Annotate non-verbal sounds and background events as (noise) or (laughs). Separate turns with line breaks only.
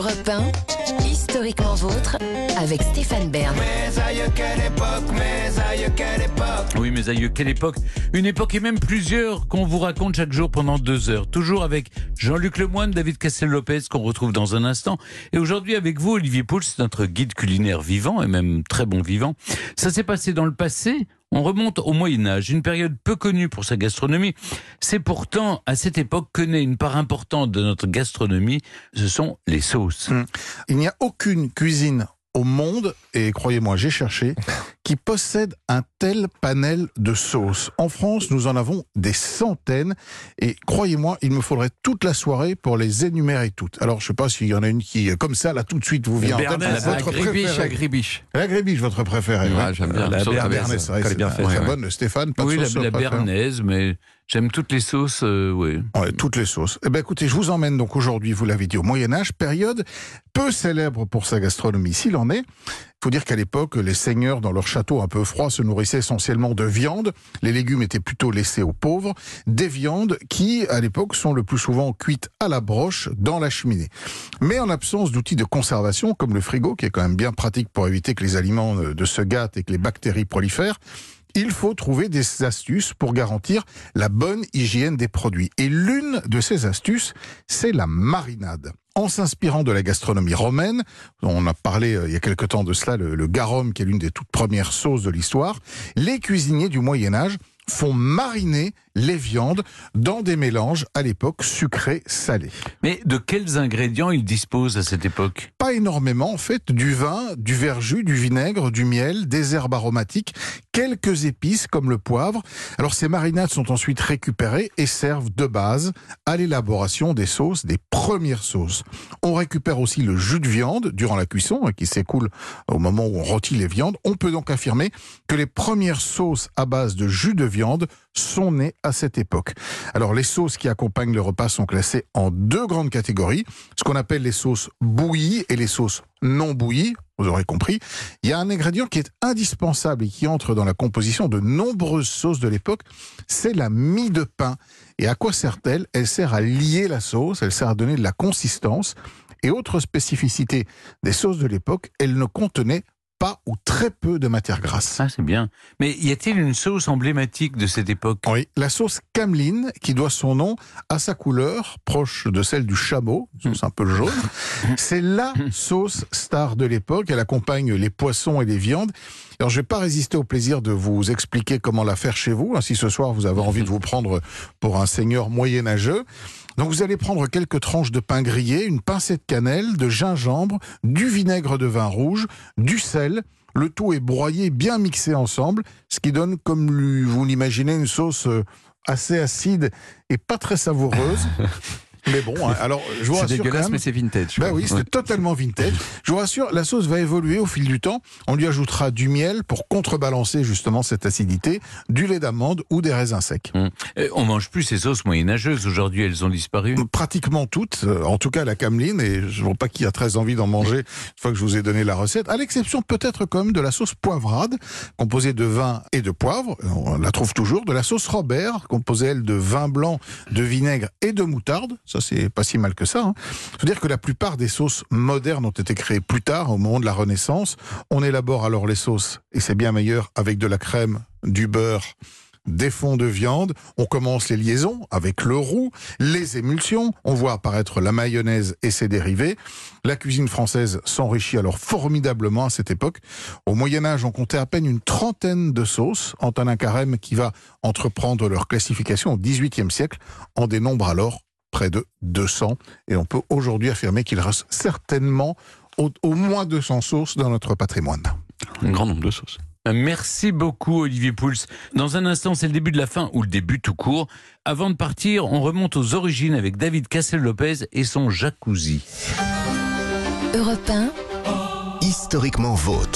Europe 1, historiquement vôtre, avec Stéphane Bern.
Oui, mes aïeux, quelle époque Une époque et même plusieurs qu'on vous raconte chaque jour pendant deux heures. Toujours avec Jean-Luc Lemoyne, David Castel-Lopez, qu'on retrouve dans un instant. Et aujourd'hui avec vous, Olivier Pouls, notre guide culinaire vivant, et même très bon vivant. Ça s'est passé dans le passé on remonte au Moyen Âge, une période peu connue pour sa gastronomie. C'est pourtant à cette époque que naît une part importante de notre gastronomie, ce sont les sauces.
Il n'y a aucune cuisine au monde, et croyez-moi, j'ai cherché, (laughs) qui possède un tel panel de sauces. En France, nous en avons des centaines, et croyez-moi, il me faudrait toute la soirée pour les énumérer toutes. Alors, je ne sais pas s'il y en a une qui, comme ça, là, tout de suite, vous vient en tête. Votre préférée.
agribiche.
La grébiche, votre préférée.
Ouais,
ouais.
j'aime bien.
La
Sauce à
béarnaise,
C'est
bien
très
Ouais,
bonne. Stéphane, pas de
Oui, la,
sauce
la
préférée
béarnaise, mais j'aime toutes les sauces, euh, oui.
Ouais, toutes les sauces. Eh ben, écoutez, je vous emmène donc aujourd'hui, vous l'avez dit, au Moyen-Âge, période peu célèbre pour sa gastronomie, s'il en est. Faut dire qu'à l'époque, les seigneurs, dans leur château un peu froid, se nourrissaient essentiellement de viande. Les légumes étaient plutôt laissés aux pauvres. Des viandes qui, à l'époque, sont le plus souvent cuites à la broche dans la cheminée. Mais en absence d'outils de conservation, comme le frigo, qui est quand même bien pratique pour éviter que les aliments ne se gâtent et que les bactéries prolifèrent, il faut trouver des astuces pour garantir la bonne hygiène des produits. Et l'une de ces astuces, c'est la marinade. En s'inspirant de la gastronomie romaine, on a parlé euh, il y a quelque temps de cela, le, le garum, qui est l'une des toutes premières sauces de l'histoire, les cuisiniers du Moyen Âge font mariner les viandes dans des mélanges à l'époque sucrés-salés.
Mais de quels ingrédients ils disposent à cette époque?
Pas énormément en fait, du vin, du verjus, du vinaigre, du miel, des herbes aromatiques, quelques épices comme le poivre. Alors ces marinades sont ensuite récupérées et servent de base à l'élaboration des sauces, des premières sauces. On récupère aussi le jus de viande durant la cuisson hein, qui s'écoule au moment où on rôtit les viandes. On peut donc affirmer que les premières sauces à base de jus de viande sont nées à cette époque. Alors les sauces qui accompagnent le repas sont classées en deux grandes catégories, ce qu'on appelle les sauces bouillies et les sauces non bouillies. Vous aurez compris. Il y a un ingrédient qui est indispensable et qui entre dans la composition de nombreuses sauces de l'époque, c'est la mie de pain. Et à quoi sert-elle? Elle sert à lier la sauce, elle sert à donner de la consistance. Et autre spécificité des sauces de l'époque, elles ne contenaient pas ou très peu de matière grasse.
Ah, c'est bien. Mais y a-t-il une sauce emblématique de cette époque?
Oui, la sauce cameline, qui doit son nom à sa couleur, proche de celle du chameau, sauce un peu jaune. (laughs) C'est la sauce star de l'époque. Elle accompagne les poissons et les viandes. Alors, je vais pas résister au plaisir de vous expliquer comment la faire chez vous, hein, si ce soir vous avez envie de vous prendre pour un seigneur moyenâgeux. Donc, vous allez prendre quelques tranches de pain grillé, une pincée de cannelle, de gingembre, du vinaigre de vin rouge, du sel. Le tout est broyé, bien mixé ensemble, ce qui donne, comme vous l'imaginez, une sauce euh, assez acide et pas très savoureuse. (laughs) Mais bon, hein, alors je vous
C'est
rassure quand
dégueulasse,
même,
mais c'est vintage.
ben
quoi.
oui, c'est
Ouais.
totalement vintage. Je vous rassure, la sauce va évoluer au fil du temps. On lui ajoutera du miel pour contrebalancer justement cette acidité, du lait d'amande ou des raisins secs.
Hum. Euh, On mange plus ces sauces moyenâgeuses. Aujourd'hui, elles ont disparu.
Pratiquement toutes, euh, en tout cas la cameline, et je ne vois pas qui a très envie d'en manger une fois que je vous ai donné la recette, à l'exception peut-être quand même de la sauce poivrade, composée de vin et de poivre, on la trouve toujours, de la sauce Robert, composée elle de vin blanc, de vinaigre et de moutarde, ça c'est pas si mal que ça. Hein. faut dire que la plupart des sauces modernes ont été créées plus tard, au moment de la Renaissance. On élabore alors les sauces, et c'est bien meilleur, avec de la crème, du beurre, des fonds de viande, on commence les liaisons avec le roux, les émulsions, on voit apparaître la mayonnaise et ses dérivés. La cuisine française s'enrichit alors formidablement à cette époque. Au Moyen Âge, on comptait à peine une trentaine de sauces. Antonin Carême qui va entreprendre leur classification au XVIIIe siècle en dénombre alors près de 200. Et on peut aujourd'hui affirmer qu'il reste certainement au, au moins 200 sauces dans notre patrimoine.
Un grand nombre de sauces.
Merci beaucoup, Olivier Pouls. Dans un instant, c'est le début de la fin, ou le début tout court. Avant de partir, on remonte aux origines avec David Cassel-Lopez et son jacuzzi.
Europe 1,
Historiquement vôtre.